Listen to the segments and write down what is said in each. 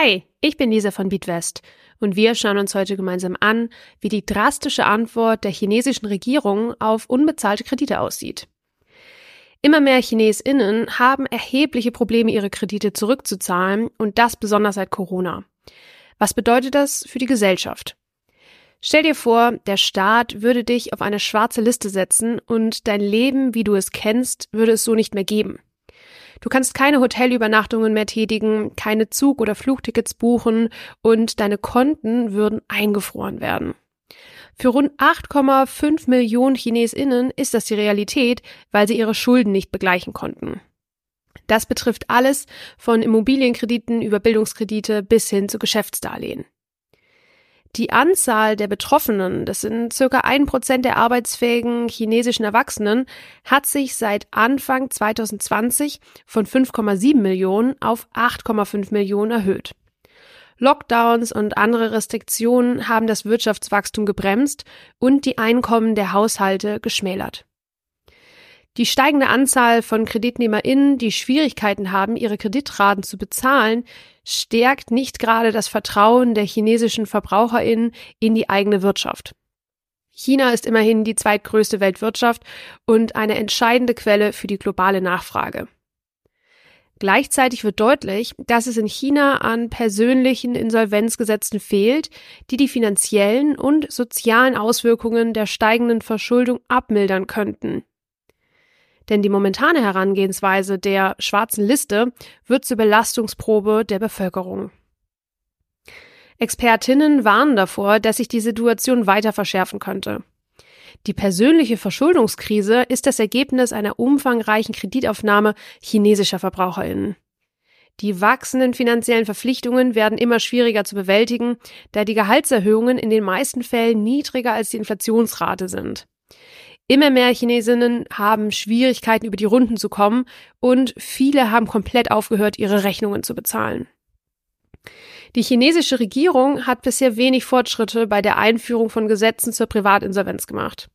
Hi, ich bin Lisa von Beatwest und wir schauen uns heute gemeinsam an, wie die drastische Antwort der chinesischen Regierung auf unbezahlte Kredite aussieht. Immer mehr Chinesinnen haben erhebliche Probleme, ihre Kredite zurückzuzahlen und das besonders seit Corona. Was bedeutet das für die Gesellschaft? Stell dir vor, der Staat würde dich auf eine schwarze Liste setzen und dein Leben, wie du es kennst, würde es so nicht mehr geben. Du kannst keine Hotelübernachtungen mehr tätigen, keine Zug- oder Flugtickets buchen und deine Konten würden eingefroren werden. Für rund 8,5 Millionen Chinesinnen ist das die Realität, weil sie ihre Schulden nicht begleichen konnten. Das betrifft alles von Immobilienkrediten über Bildungskredite bis hin zu Geschäftsdarlehen. Die Anzahl der Betroffenen, das sind circa ein Prozent der arbeitsfähigen chinesischen Erwachsenen, hat sich seit Anfang 2020 von 5,7 Millionen auf 8,5 Millionen erhöht. Lockdowns und andere Restriktionen haben das Wirtschaftswachstum gebremst und die Einkommen der Haushalte geschmälert. Die steigende Anzahl von KreditnehmerInnen, die Schwierigkeiten haben, ihre Kreditraten zu bezahlen, stärkt nicht gerade das Vertrauen der chinesischen VerbraucherInnen in die eigene Wirtschaft. China ist immerhin die zweitgrößte Weltwirtschaft und eine entscheidende Quelle für die globale Nachfrage. Gleichzeitig wird deutlich, dass es in China an persönlichen Insolvenzgesetzen fehlt, die die finanziellen und sozialen Auswirkungen der steigenden Verschuldung abmildern könnten. Denn die momentane Herangehensweise der schwarzen Liste wird zur Belastungsprobe der Bevölkerung. Expertinnen warnen davor, dass sich die Situation weiter verschärfen könnte. Die persönliche Verschuldungskrise ist das Ergebnis einer umfangreichen Kreditaufnahme chinesischer Verbraucherinnen. Die wachsenden finanziellen Verpflichtungen werden immer schwieriger zu bewältigen, da die Gehaltserhöhungen in den meisten Fällen niedriger als die Inflationsrate sind. Immer mehr Chinesinnen haben Schwierigkeiten, über die Runden zu kommen und viele haben komplett aufgehört, ihre Rechnungen zu bezahlen. Die chinesische Regierung hat bisher wenig Fortschritte bei der Einführung von Gesetzen zur Privatinsolvenz gemacht.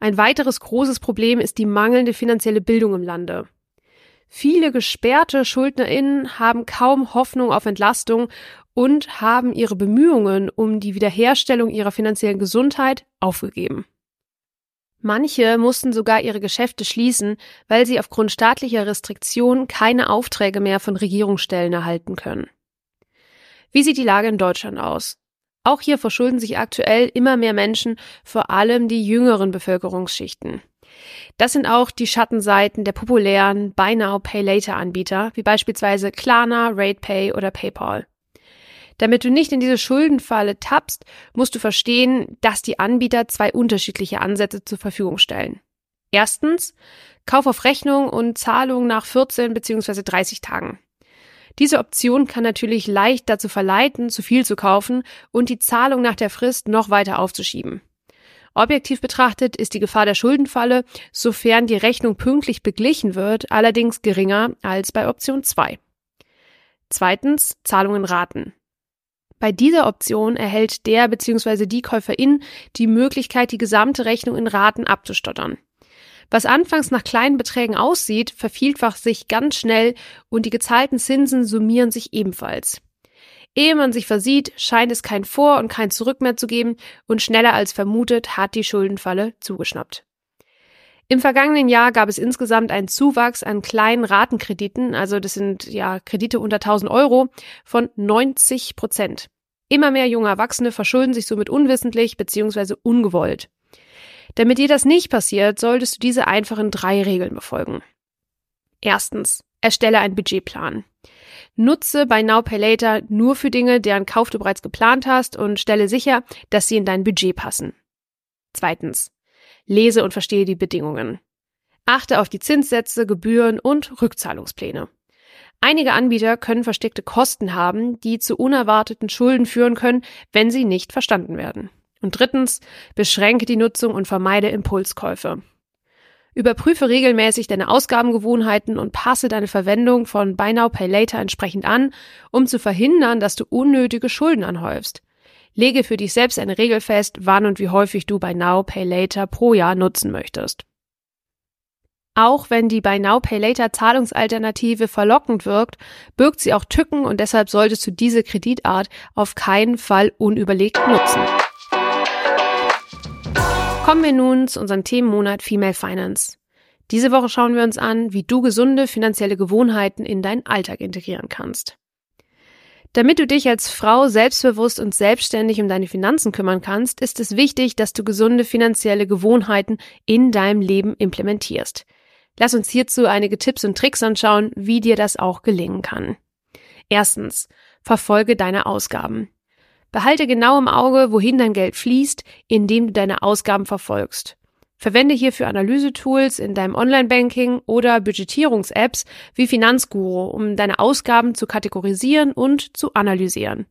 Ein weiteres großes Problem ist die mangelnde finanzielle Bildung im Lande. Viele gesperrte Schuldnerinnen haben kaum Hoffnung auf Entlastung und haben ihre Bemühungen um die Wiederherstellung ihrer finanziellen Gesundheit aufgegeben. Manche mussten sogar ihre Geschäfte schließen, weil sie aufgrund staatlicher Restriktionen keine Aufträge mehr von Regierungsstellen erhalten können. Wie sieht die Lage in Deutschland aus? Auch hier verschulden sich aktuell immer mehr Menschen, vor allem die jüngeren Bevölkerungsschichten. Das sind auch die Schattenseiten der populären Buy Now Pay Later Anbieter, wie beispielsweise Klarna, RatePay oder PayPal. Damit du nicht in diese Schuldenfalle tappst, musst du verstehen, dass die Anbieter zwei unterschiedliche Ansätze zur Verfügung stellen. Erstens, Kauf auf Rechnung und Zahlung nach 14 bzw. 30 Tagen. Diese Option kann natürlich leicht dazu verleiten, zu viel zu kaufen und die Zahlung nach der Frist noch weiter aufzuschieben. Objektiv betrachtet ist die Gefahr der Schuldenfalle, sofern die Rechnung pünktlich beglichen wird, allerdings geringer als bei Option 2. Zweitens Zahlungen raten. Bei dieser Option erhält der bzw. die Käuferin die Möglichkeit, die gesamte Rechnung in Raten abzustottern. Was anfangs nach kleinen Beträgen aussieht, vervielfacht sich ganz schnell und die gezahlten Zinsen summieren sich ebenfalls. Ehe man sich versieht, scheint es kein Vor- und kein Zurück mehr zu geben und schneller als vermutet hat die Schuldenfalle zugeschnappt. Im vergangenen Jahr gab es insgesamt einen Zuwachs an kleinen Ratenkrediten, also das sind ja Kredite unter 1000 Euro, von 90 Prozent. Immer mehr junge Erwachsene verschulden sich somit unwissentlich bzw. ungewollt. Damit dir das nicht passiert, solltest du diese einfachen drei Regeln befolgen. Erstens, erstelle einen Budgetplan. Nutze bei Now Pay Later nur für Dinge, deren Kauf du bereits geplant hast und stelle sicher, dass sie in dein Budget passen. Zweitens, lese und verstehe die Bedingungen. Achte auf die Zinssätze, Gebühren und Rückzahlungspläne. Einige Anbieter können versteckte Kosten haben, die zu unerwarteten Schulden führen können, wenn sie nicht verstanden werden. Und drittens, beschränke die Nutzung und vermeide Impulskäufe. Überprüfe regelmäßig deine Ausgabengewohnheiten und passe deine Verwendung von Buy Now Pay Later entsprechend an, um zu verhindern, dass du unnötige Schulden anhäufst. Lege für dich selbst eine Regel fest, wann und wie häufig du Buy Now Pay Later pro Jahr nutzen möchtest. Auch wenn die Buy Now Pay Later Zahlungsalternative verlockend wirkt, birgt sie auch Tücken und deshalb solltest du diese Kreditart auf keinen Fall unüberlegt nutzen. Kommen wir nun zu unserem Themenmonat Female Finance. Diese Woche schauen wir uns an, wie du gesunde finanzielle Gewohnheiten in deinen Alltag integrieren kannst. Damit du dich als Frau selbstbewusst und selbstständig um deine Finanzen kümmern kannst, ist es wichtig, dass du gesunde finanzielle Gewohnheiten in deinem Leben implementierst. Lass uns hierzu einige Tipps und Tricks anschauen, wie dir das auch gelingen kann. Erstens, verfolge deine Ausgaben. Behalte genau im Auge, wohin dein Geld fließt, indem du deine Ausgaben verfolgst. Verwende hierfür Analysetools in deinem Online-Banking oder Budgetierungs-Apps wie Finanzguru, um deine Ausgaben zu kategorisieren und zu analysieren.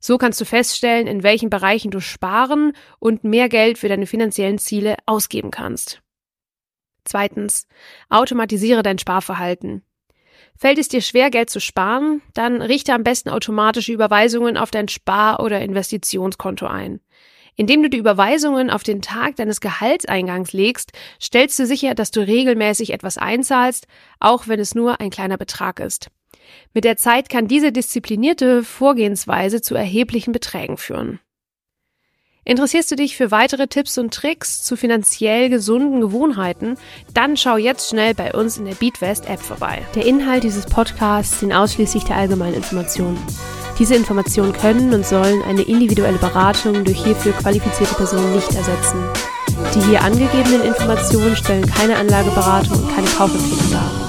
So kannst du feststellen, in welchen Bereichen du sparen und mehr Geld für deine finanziellen Ziele ausgeben kannst. Zweitens, automatisiere dein Sparverhalten. Fällt es dir schwer, Geld zu sparen, dann richte am besten automatische Überweisungen auf dein Spar- oder Investitionskonto ein. Indem du die Überweisungen auf den Tag deines Gehaltseingangs legst, stellst du sicher, dass du regelmäßig etwas einzahlst, auch wenn es nur ein kleiner Betrag ist. Mit der Zeit kann diese disziplinierte Vorgehensweise zu erheblichen Beträgen führen. Interessierst du dich für weitere Tipps und Tricks zu finanziell gesunden Gewohnheiten? Dann schau jetzt schnell bei uns in der Beatwest App vorbei. Der Inhalt dieses Podcasts dient ausschließlich der allgemeinen Information. Diese Informationen können und sollen eine individuelle Beratung durch hierfür qualifizierte Personen nicht ersetzen. Die hier angegebenen Informationen stellen keine Anlageberatung und keine Kaufempfehlung dar.